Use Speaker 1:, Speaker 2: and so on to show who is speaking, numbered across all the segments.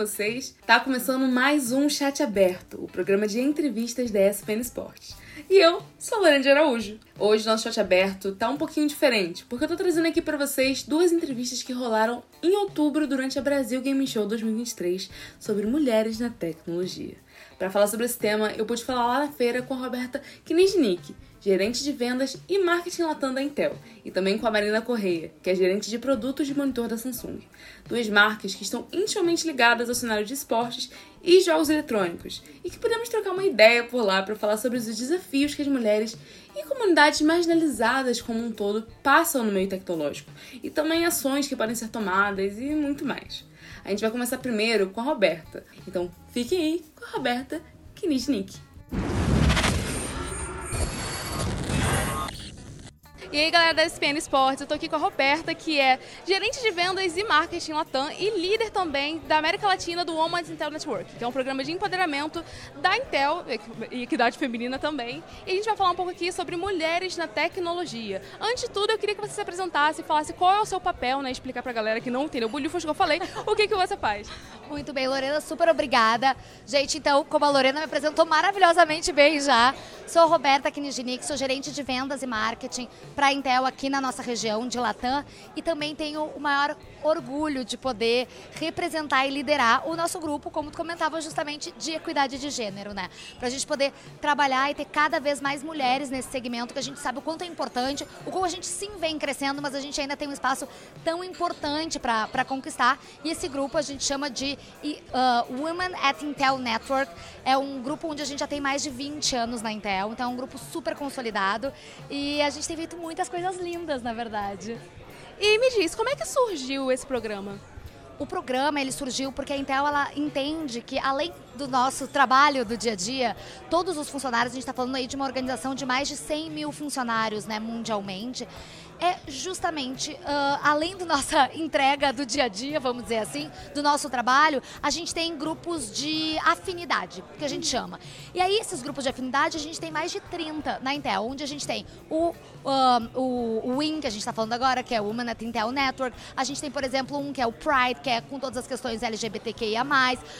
Speaker 1: vocês? Tá começando mais um Chat Aberto, o programa de entrevistas da ESPN Esportes. E eu sou a Lorena de Araújo. Hoje nosso chat aberto tá um pouquinho diferente, porque eu tô trazendo aqui para vocês duas entrevistas que rolaram em outubro durante a Brasil Game Show 2023 sobre mulheres na tecnologia. Para falar sobre esse tema, eu pude falar lá na feira com a Roberta Kniznik, gerente de vendas e marketing latam da Intel, e também com a Marina Correia, que é gerente de produtos de monitor da Samsung. Duas marcas que estão intimamente ligadas ao cenário de esportes e jogos eletrônicos, e que podemos trocar uma ideia por lá para falar sobre os desafios que as mulheres e comunidades marginalizadas como um todo passam no meio tecnológico, e também ações que podem ser tomadas e muito mais. A gente vai começar primeiro com a Roberta, então fiquem aí com a Roberta Kniznik. E aí, galera da SPN Esportes, eu tô aqui com a Roberta, que é gerente de vendas e marketing Latam e líder também da América Latina do Women's Intel Network, que é um programa de empoderamento da Intel e equidade feminina também. E a gente vai falar um pouco aqui sobre mulheres na tecnologia. Antes de tudo, eu queria que você se apresentasse e falasse qual é o seu papel, né? Explicar pra galera que não entendeu o bolhufas que eu falei, o que, que você faz.
Speaker 2: Muito bem, Lorena, super obrigada. Gente, então, como a Lorena me apresentou maravilhosamente bem já, sou Roberta Kniginic, sou gerente de vendas e marketing para a Intel aqui na nossa região de Latam e também tenho o maior orgulho de poder representar e liderar o nosso grupo, como tu comentava, justamente de equidade de gênero, né? Para a gente poder trabalhar e ter cada vez mais mulheres nesse segmento, que a gente sabe o quanto é importante, o quanto a gente sim vem crescendo, mas a gente ainda tem um espaço tão importante para conquistar. E esse grupo a gente chama de uh, Women at Intel Network. É um grupo onde a gente já tem mais de 20 anos na Intel, então é um grupo super consolidado e a gente tem feito muitas coisas lindas, na verdade.
Speaker 1: E me diz, como é que surgiu esse programa?
Speaker 2: O programa ele surgiu porque a Intel ela entende que além do nosso trabalho do dia a dia, todos os funcionários, a gente está falando aí de uma organização de mais de 100 mil funcionários né, mundialmente, é justamente, uh, além da nossa entrega do dia a dia, vamos dizer assim, do nosso trabalho, a gente tem grupos de afinidade, que a gente chama. E aí, esses grupos de afinidade, a gente tem mais de 30 na Intel, onde a gente tem o, o, o WIN, que a gente está falando agora, que é o Women at Intel Network. A gente tem, por exemplo, um que é o Pride, que é com todas as questões LGBTQIA+.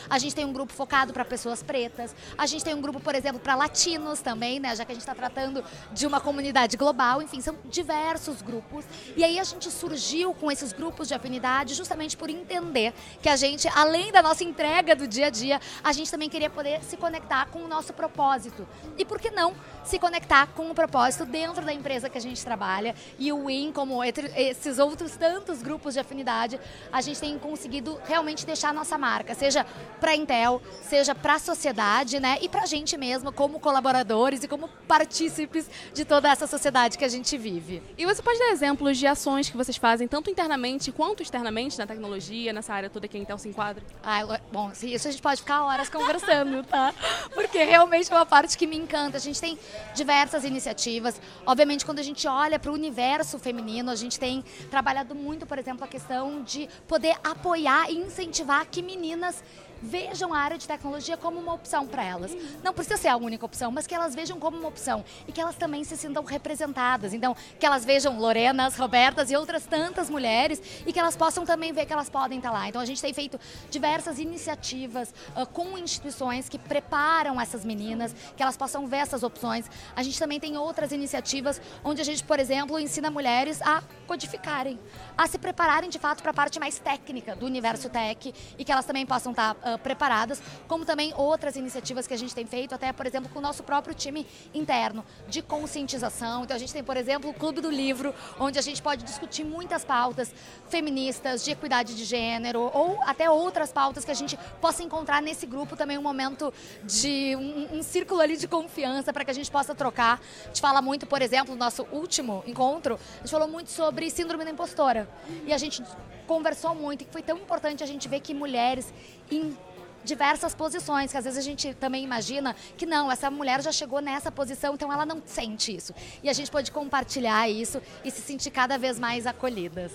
Speaker 2: A gente tem um grupo focado para pessoas pretas. A gente tem um grupo, por exemplo, para latinos também, né? Já que a gente está tratando de uma comunidade global. Enfim, são diversos grupos grupos. E aí a gente surgiu com esses grupos de afinidade justamente por entender que a gente, além da nossa entrega do dia a dia, a gente também queria poder se conectar com o nosso propósito. E por que não se conectar com o propósito dentro da empresa que a gente trabalha? E o WIN, como esses outros tantos grupos de afinidade, a gente tem conseguido realmente deixar a nossa marca, seja para a Intel, seja para a sociedade, né? E para a gente mesmo, como colaboradores e como partícipes de toda essa sociedade que a gente vive.
Speaker 1: E você pode exemplos de ações que vocês fazem, tanto internamente quanto externamente, na tecnologia, nessa área toda que a Intel se enquadra?
Speaker 2: Ah, bom, isso a gente pode ficar horas conversando, tá? Porque realmente é uma parte que me encanta. A gente tem diversas iniciativas. Obviamente, quando a gente olha para o universo feminino, a gente tem trabalhado muito, por exemplo, a questão de poder apoiar e incentivar que meninas vejam a área de tecnologia como uma opção para elas. Não precisa ser a única opção, mas que elas vejam como uma opção e que elas também se sintam representadas. Então, que elas vejam Lorenas, Robertas e outras tantas mulheres e que elas possam também ver que elas podem estar lá. Então, a gente tem feito diversas iniciativas uh, com instituições que preparam essas meninas, que elas possam ver essas opções. A gente também tem outras iniciativas onde a gente, por exemplo, ensina mulheres a codificarem, a se prepararem de fato para a parte mais técnica do universo tech e que elas também possam estar uh, preparadas, como também outras iniciativas que a gente tem feito, até, por exemplo, com o nosso próprio time interno de conscientização. Então, a gente tem, por exemplo, o Clube do Livro, onde a gente pode discutir muitas pautas feministas, de equidade de gênero, ou até outras pautas que a gente possa encontrar nesse grupo também um momento de um, um círculo ali de confiança para que a gente possa trocar. A gente fala muito, por exemplo, no nosso último encontro, a gente falou muito sobre síndrome da impostora. E a gente conversou muito e foi tão importante a gente ver que mulheres em diversas posições, que às vezes a gente também imagina que não, essa mulher já chegou nessa posição, então ela não sente isso. E a gente pode compartilhar isso e se sentir cada vez mais acolhidas.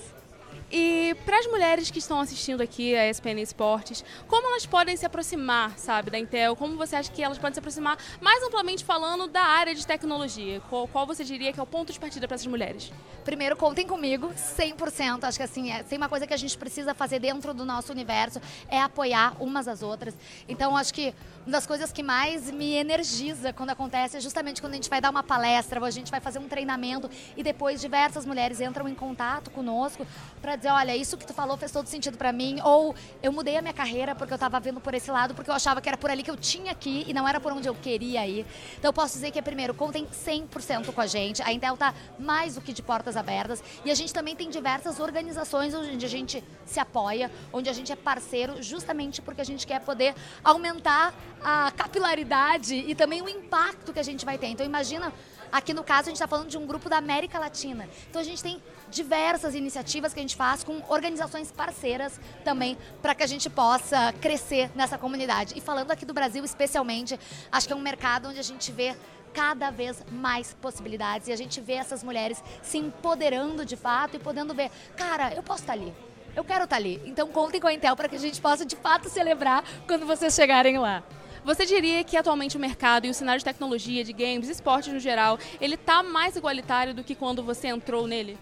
Speaker 1: E para as mulheres que estão assistindo aqui a ESPN Esportes, como elas podem se aproximar, sabe, da Intel? Como você acha que elas podem se aproximar, mais amplamente falando, da área de tecnologia? Qual, qual você diria que é o ponto de partida para essas mulheres?
Speaker 2: Primeiro, contem comigo, 100%. Acho que assim, é, tem uma coisa que a gente precisa fazer dentro do nosso universo, é apoiar umas às outras. Então, acho que uma das coisas que mais me energiza quando acontece é justamente quando a gente vai dar uma palestra, ou a gente vai fazer um treinamento e depois diversas mulheres entram em contato conosco para dizer, olha, isso que tu falou fez todo sentido para mim, ou eu mudei a minha carreira porque eu estava vendo por esse lado, porque eu achava que era por ali que eu tinha que ir e não era por onde eu queria ir. Então eu posso dizer que, primeiro, contem 100% com a gente. A Intel está mais do que de portas abertas e a gente também tem diversas organizações onde a gente se apoia, onde a gente é parceiro, justamente porque a gente quer poder aumentar a capilaridade e também o impacto que a gente vai ter. Então imagina Aqui no caso, a gente está falando de um grupo da América Latina. Então a gente tem diversas iniciativas que a gente faz com organizações parceiras também para que a gente possa crescer nessa comunidade. E falando aqui do Brasil especialmente, acho que é um mercado onde a gente vê cada vez mais possibilidades e a gente vê essas mulheres se empoderando de fato e podendo ver, cara, eu posso estar tá ali. Eu quero estar tá ali. Então contem com a Intel para que a gente possa de fato celebrar quando vocês chegarem lá.
Speaker 1: Você diria que atualmente o mercado e o cenário de tecnologia, de games, esportes no geral, ele está mais igualitário do que quando você entrou nele?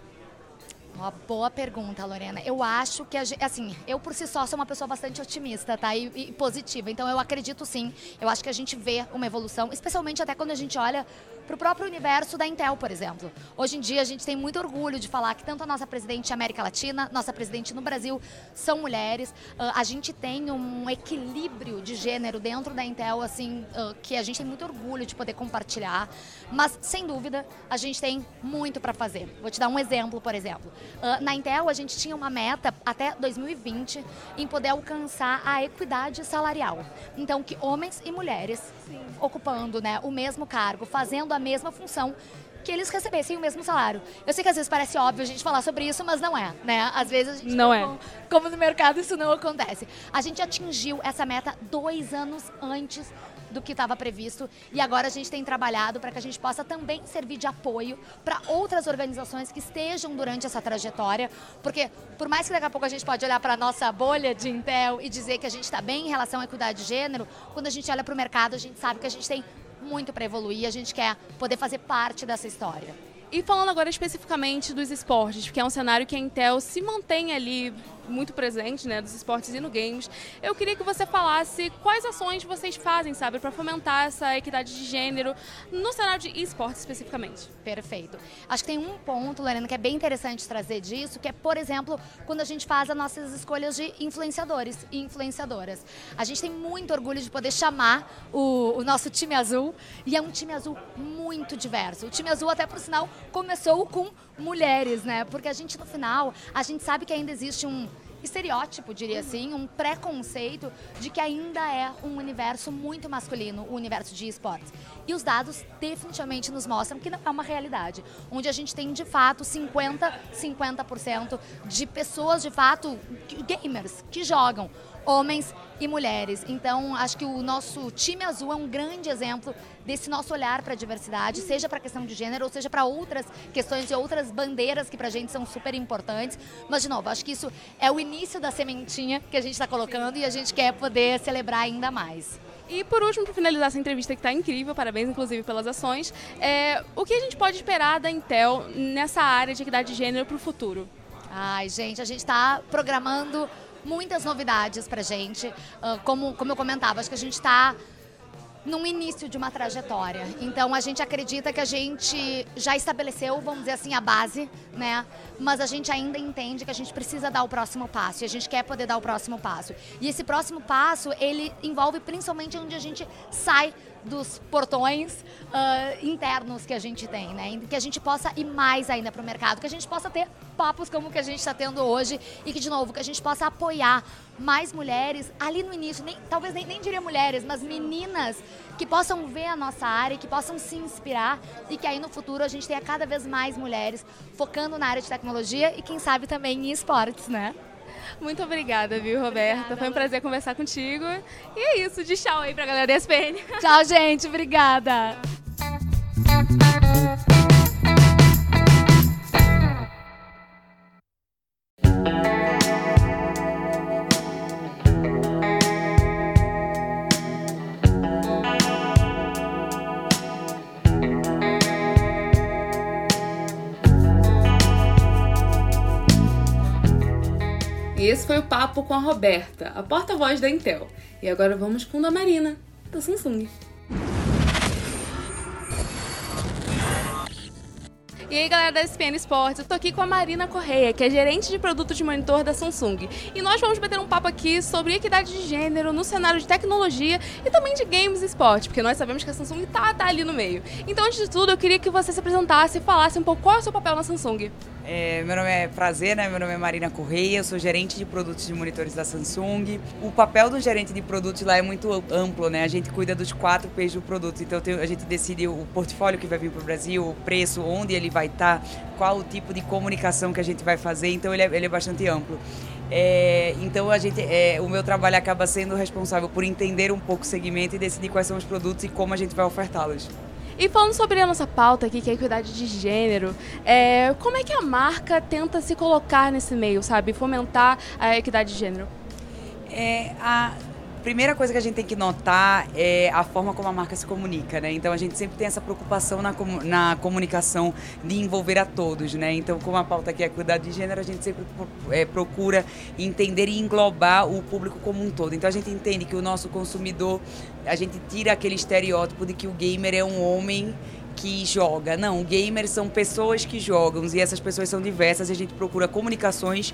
Speaker 2: Uma boa pergunta, Lorena. Eu acho que, assim, eu por si só sou uma pessoa bastante otimista, tá? E, e, positiva. Então eu acredito sim. Eu acho que a gente vê uma evolução, especialmente até quando a gente olha para o próprio universo da Intel, por exemplo. Hoje em dia a gente tem muito orgulho de falar que tanto a nossa presidente América Latina, nossa presidente no Brasil são mulheres. Uh, a gente tem um equilíbrio de gênero dentro da Intel, assim, uh, que a gente tem muito orgulho de poder compartilhar. Mas sem dúvida a gente tem muito para fazer. Vou te dar um exemplo, por exemplo. Uh, na Intel a gente tinha uma meta até 2020 em poder alcançar a equidade salarial. Então que homens e mulheres Sim. ocupando, né, o mesmo cargo, fazendo a mesma função que eles recebessem o mesmo salário. Eu sei que às vezes parece óbvio a gente falar sobre isso, mas não é, né? Às vezes a gente
Speaker 1: não, não é.
Speaker 2: Como no mercado isso não acontece. A gente atingiu essa meta dois anos antes do que estava previsto e agora a gente tem trabalhado para que a gente possa também servir de apoio para outras organizações que estejam durante essa trajetória, porque por mais que daqui a pouco a gente pode olhar para a nossa bolha de Intel e dizer que a gente está bem em relação à equidade de gênero, quando a gente olha para o mercado a gente sabe que a gente tem muito para evoluir, a gente quer poder fazer parte dessa história.
Speaker 1: E falando agora especificamente dos esportes, que é um cenário que a Intel se mantém ali muito presente, né, dos esportes e no games. Eu queria que você falasse quais ações vocês fazem, sabe, para fomentar essa equidade de gênero no cenário de esportes especificamente.
Speaker 2: Perfeito. Acho que tem um ponto, Lorena, que é bem interessante trazer disso, que é, por exemplo, quando a gente faz as nossas escolhas de influenciadores e influenciadoras. A gente tem muito orgulho de poder chamar o, o nosso time azul, e é um time azul muito diverso. O time azul, até por sinal, começou com mulheres, né? Porque a gente, no final, a gente sabe que ainda existe um estereótipo, diria assim, um preconceito de que ainda é um universo muito masculino, o universo de esportes. E os dados definitivamente nos mostram que não é uma realidade, onde a gente tem de fato 50, 50% de pessoas de fato gamers que jogam homens e mulheres. Então, acho que o nosso time azul é um grande exemplo desse nosso olhar para a diversidade, seja para a questão de gênero ou seja para outras questões e outras bandeiras que para a gente são super importantes. Mas, de novo, acho que isso é o início da sementinha que a gente está colocando e a gente quer poder celebrar ainda mais.
Speaker 1: E por último, para finalizar essa entrevista que está incrível, parabéns inclusive pelas ações, é, o que a gente pode esperar da Intel nessa área de equidade de gênero para o futuro?
Speaker 2: Ai, gente, a gente está programando muitas novidades pra gente. Uh, como, como eu comentava, acho que a gente está num início de uma trajetória. Então a gente acredita que a gente já estabeleceu, vamos dizer assim, a base, né? Mas a gente ainda entende que a gente precisa dar o próximo passo e a gente quer poder dar o próximo passo. E esse próximo passo, ele envolve principalmente onde a gente sai dos portões uh, internos que a gente tem, né? Que a gente possa ir mais ainda para o mercado, que a gente possa ter papos como o que a gente está tendo hoje e que, de novo, que a gente possa apoiar mais mulheres ali no início, nem, talvez nem, nem diria mulheres, mas meninas que possam ver a nossa área, que possam se inspirar e que aí no futuro a gente tenha cada vez mais mulheres focando na área de tecnologia e quem sabe também em esportes, né?
Speaker 1: Muito obrigada, viu, Roberta? Obrigada, Foi um prazer conversar contigo. E é isso, de tchau aí pra galera da ESPN.
Speaker 2: Tchau, gente. Obrigada.
Speaker 1: Esse foi o papo com a Roberta, a porta-voz da Intel. E agora vamos com a Marina, da Samsung. E aí, galera da SPN Sports, eu tô aqui com a Marina Correia, que é gerente de produto de monitor da Samsung. E nós vamos bater um papo aqui sobre equidade de gênero no cenário de tecnologia e também de games e esporte, porque nós sabemos que a Samsung tá, tá ali no meio. Então, antes de tudo, eu queria que você se apresentasse e falasse um pouco qual é o seu papel na Samsung.
Speaker 3: É, meu nome é Prazer, né? Meu nome é Marina Correia, sou gerente de produtos de monitores da Samsung. O papel do gerente de produtos lá é muito amplo, né? A gente cuida dos quatro P's do produto, então a gente decide o portfólio que vai vir para o Brasil, o preço, onde ele vai estar, tá, qual o tipo de comunicação que a gente vai fazer, então ele é, ele é bastante amplo. É, então a gente, é, o meu trabalho acaba sendo responsável por entender um pouco o segmento e decidir quais são os produtos e como a gente vai ofertá-los.
Speaker 1: E falando sobre a nossa pauta aqui, que é a equidade de gênero, é, como é que a marca tenta se colocar nesse meio, sabe? Fomentar a equidade de gênero?
Speaker 3: É, a, primeira coisa que a gente tem que notar é a forma como a marca se comunica, né? Então a gente sempre tem essa preocupação na, na comunicação de envolver a todos, né? Então, como a pauta aqui é cuidado de gênero, a gente sempre é, procura entender e englobar o público como um todo. Então a gente entende que o nosso consumidor, a gente tira aquele estereótipo de que o gamer é um homem que joga. Não, gamers são pessoas que jogam e essas pessoas são diversas e a gente procura comunicações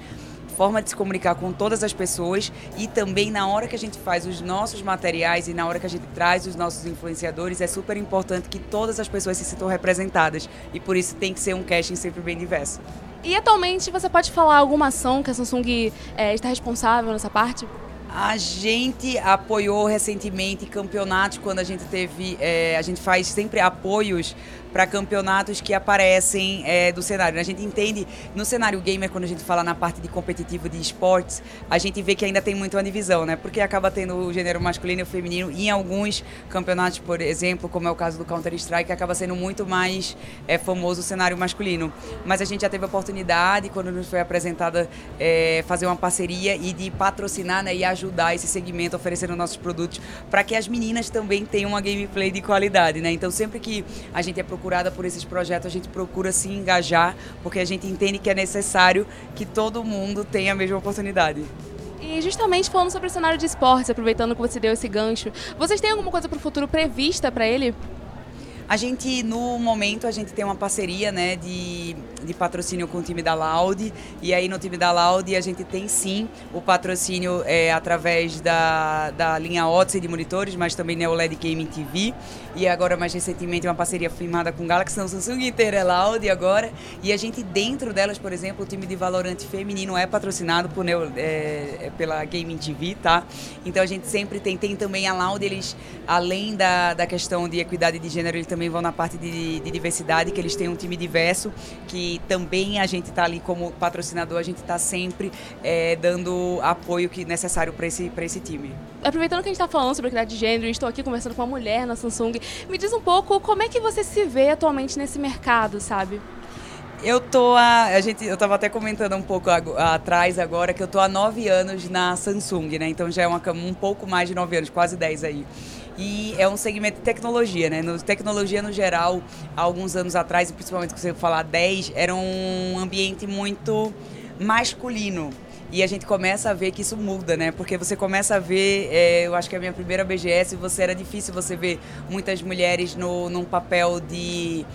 Speaker 3: forma de se comunicar com todas as pessoas e também na hora que a gente faz os nossos materiais e na hora que a gente traz os nossos influenciadores, é super importante que todas as pessoas se sintam representadas e por isso tem que ser um casting sempre bem diverso.
Speaker 1: E atualmente você pode falar alguma ação que a Samsung é, está responsável nessa parte?
Speaker 3: A gente apoiou recentemente campeonatos quando a gente teve. É, a gente faz sempre apoios para campeonatos que aparecem é, do cenário. A gente entende, no cenário gamer, quando a gente fala na parte de competitivo de esportes, a gente vê que ainda tem muito uma divisão, né? Porque acaba tendo o gênero masculino e o feminino em alguns campeonatos, por exemplo, como é o caso do Counter-Strike, acaba sendo muito mais é, famoso o cenário masculino. Mas a gente já teve a oportunidade, quando nos foi apresentada, é, fazer uma parceria e de patrocinar né, e ajudar esse segmento, oferecendo nossos produtos, para que as meninas também tenham uma gameplay de qualidade, né? Então, sempre que a gente é procurada por esses projetos, a gente procura se engajar, porque a gente entende que é necessário que todo mundo tenha a mesma oportunidade.
Speaker 1: E justamente falando sobre o cenário de esportes, aproveitando que você deu esse gancho, vocês têm alguma coisa para o futuro prevista para ele?
Speaker 3: A gente, no momento, a gente tem uma parceria né, de, de patrocínio com o time da Loud. E aí no time da Loud a gente tem sim o patrocínio é, através da, da linha Odyssey de monitores, mas também né, o LED Gaming TV. E agora, mais recentemente, uma parceria firmada com Galaxy, Samsung inteira é Loud agora. E a gente, dentro delas, por exemplo, o time de Valorant feminino é patrocinado por, Neo, é, é pela Gaming TV, tá? Então a gente sempre tem, tem também a Loud, eles, além da, da questão de equidade de gênero, eles também também vão na parte de, de diversidade, que eles têm um time diverso, que também a gente está ali como patrocinador, a gente está sempre é, dando apoio que necessário para esse, esse time.
Speaker 1: Aproveitando que a gente está falando sobre equidade de gênero, estou aqui conversando com uma mulher na Samsung, me diz um pouco como é que você se vê atualmente nesse mercado, sabe?
Speaker 3: Eu tô a, a gente, eu tava até comentando um pouco atrás agora que eu tô há nove anos na Samsung, né? Então já é uma, um pouco mais de nove anos, quase dez aí e é um segmento de tecnologia, né? No, tecnologia no geral, há alguns anos atrás, principalmente que você falar 10, era um ambiente muito masculino. E a gente começa a ver que isso muda, né? Porque você começa a ver, é, eu acho que a minha primeira BGS, você era difícil você ver muitas mulheres no, num papel de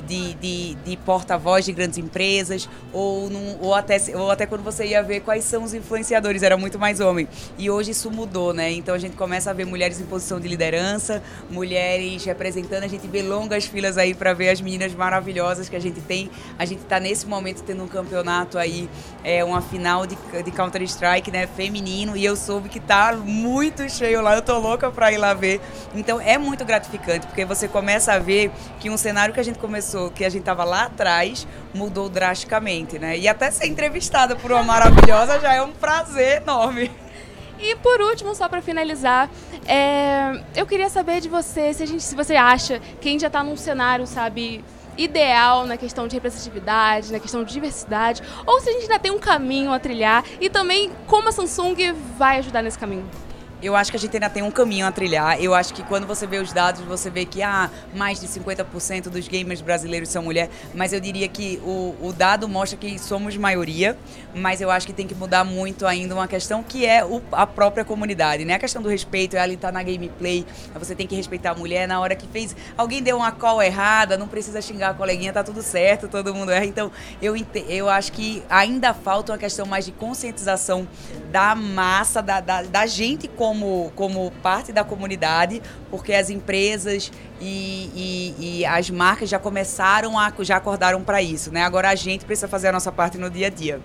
Speaker 3: de, de, de porta-voz de grandes empresas, ou, num, ou, até, ou até quando você ia ver quais são os influenciadores, era muito mais homem. E hoje isso mudou, né? Então a gente começa a ver mulheres em posição de liderança, mulheres representando, a gente vê longas filas aí para ver as meninas maravilhosas que a gente tem. A gente está nesse momento tendo um campeonato aí, é uma final de, de Counter-Strike, né, feminino, e eu soube que tá muito cheio lá, eu tô louca para ir lá ver. Então é muito gratificante, porque você começa a ver que um cenário que a gente começou começou, que a gente estava lá atrás, mudou drasticamente, né? E até ser entrevistada por uma maravilhosa já é um prazer enorme.
Speaker 1: E por último, só para finalizar, é, eu queria saber de você se, a gente, se você acha que a gente já está num cenário, sabe, ideal na questão de representatividade, na questão de diversidade, ou se a gente ainda tem um caminho a trilhar e também como a Samsung vai ajudar nesse caminho.
Speaker 3: Eu acho que a gente ainda tem um caminho a trilhar. Eu acho que quando você vê os dados, você vê que ah, mais de 50% dos gamers brasileiros são mulheres. Mas eu diria que o, o dado mostra que somos maioria. Mas eu acho que tem que mudar muito ainda uma questão que é o, a própria comunidade, né? A questão do respeito, ela está na gameplay. Você tem que respeitar a mulher na hora que fez. Alguém deu uma call errada, não precisa xingar a coleguinha, tá tudo certo, todo mundo erra. Então, eu, eu acho que ainda falta uma questão mais de conscientização da massa, da, da, da gente como, como parte da comunidade, porque as empresas e, e, e as marcas já começaram a já acordaram para isso, né? Agora a gente precisa fazer a nossa parte no dia a dia.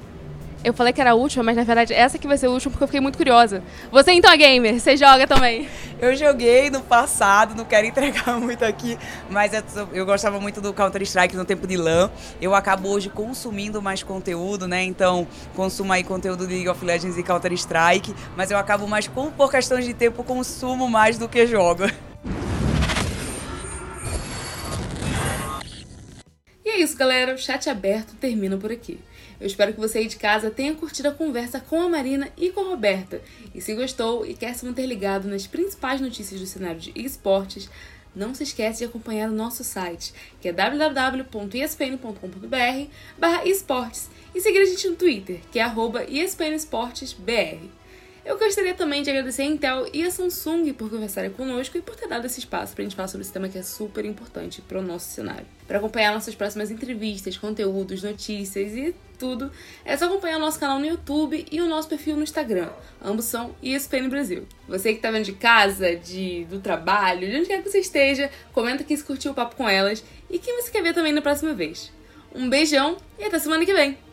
Speaker 4: Eu falei que era a última, mas na verdade essa que vai ser a última porque eu fiquei muito curiosa. Você então é gamer, você joga também?
Speaker 3: Eu joguei no passado, não quero entregar muito aqui, mas eu, eu gostava muito do Counter-Strike no tempo de LAN. Eu acabo hoje consumindo mais conteúdo, né? Então, consumo aí conteúdo de League of Legends e Counter-Strike, mas eu acabo mais, por questões de tempo, consumo mais do que jogo.
Speaker 4: E é isso, galera. O chat aberto termina por aqui. Eu espero que você aí de casa tenha curtido a conversa com a Marina e com a Roberta. E se gostou e quer se manter ligado nas principais notícias do cenário de esportes, não se esquece de acompanhar o nosso site, que é www.espn.com.br esportes e seguir a gente no Twitter, que é arroba espnesportesbr. Eu gostaria também de agradecer a Intel e a Samsung por conversarem conosco e por ter dado esse espaço para a gente falar sobre esse tema que é super importante para o nosso cenário. Para acompanhar nossas próximas entrevistas, conteúdos, notícias e tudo, é só acompanhar o nosso canal no YouTube e o nosso perfil no Instagram. Ambos são ESPN Brasil. Você que está vendo de casa, de, do trabalho, de onde quer que você esteja, comenta aqui se curtiu o papo com elas e quem você quer ver também na próxima vez. Um beijão e até semana que vem!